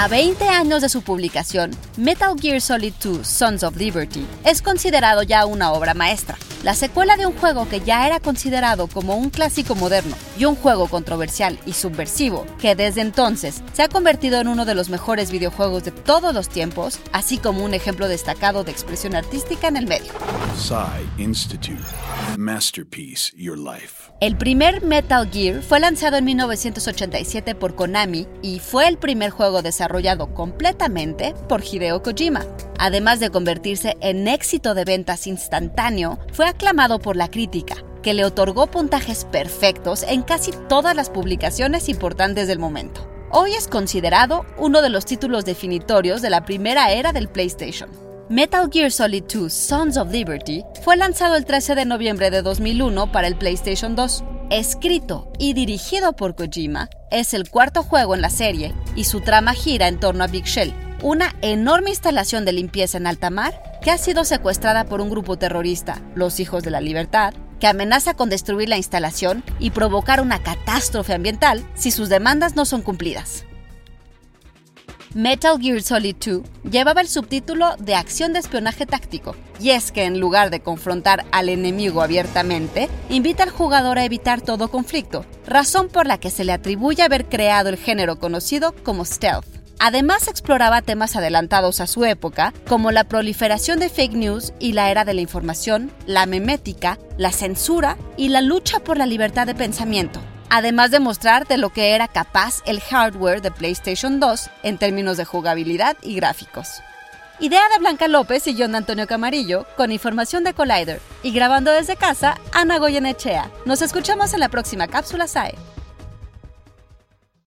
A 20 años de su publicación, Metal Gear Solid 2 Sons of Liberty es considerado ya una obra maestra, la secuela de un juego que ya era considerado como un clásico moderno y un juego controversial y subversivo, que desde entonces se ha convertido en uno de los mejores videojuegos de todos los tiempos, así como un ejemplo destacado de expresión artística en el medio. Masterpiece Your Life. El primer Metal Gear fue lanzado en 1987 por Konami y fue el primer juego desarrollado completamente por Hideo Kojima. Además de convertirse en éxito de ventas instantáneo, fue aclamado por la crítica, que le otorgó puntajes perfectos en casi todas las publicaciones importantes del momento. Hoy es considerado uno de los títulos definitorios de la primera era del PlayStation. Metal Gear Solid 2 Sons of Liberty fue lanzado el 13 de noviembre de 2001 para el PlayStation 2. Escrito y dirigido por Kojima, es el cuarto juego en la serie y su trama gira en torno a Big Shell, una enorme instalación de limpieza en alta mar que ha sido secuestrada por un grupo terrorista, los Hijos de la Libertad, que amenaza con destruir la instalación y provocar una catástrofe ambiental si sus demandas no son cumplidas. Metal Gear Solid 2 llevaba el subtítulo de acción de espionaje táctico, y es que en lugar de confrontar al enemigo abiertamente, invita al jugador a evitar todo conflicto, razón por la que se le atribuye haber creado el género conocido como stealth. Además exploraba temas adelantados a su época, como la proliferación de fake news y la era de la información, la memética, la censura y la lucha por la libertad de pensamiento, además de mostrar de lo que era capaz el hardware de PlayStation 2 en términos de jugabilidad y gráficos. Idea de Blanca López y John Antonio Camarillo, con información de Collider. Y grabando desde casa, Ana Goyenechea. Nos escuchamos en la próxima cápsula SAE.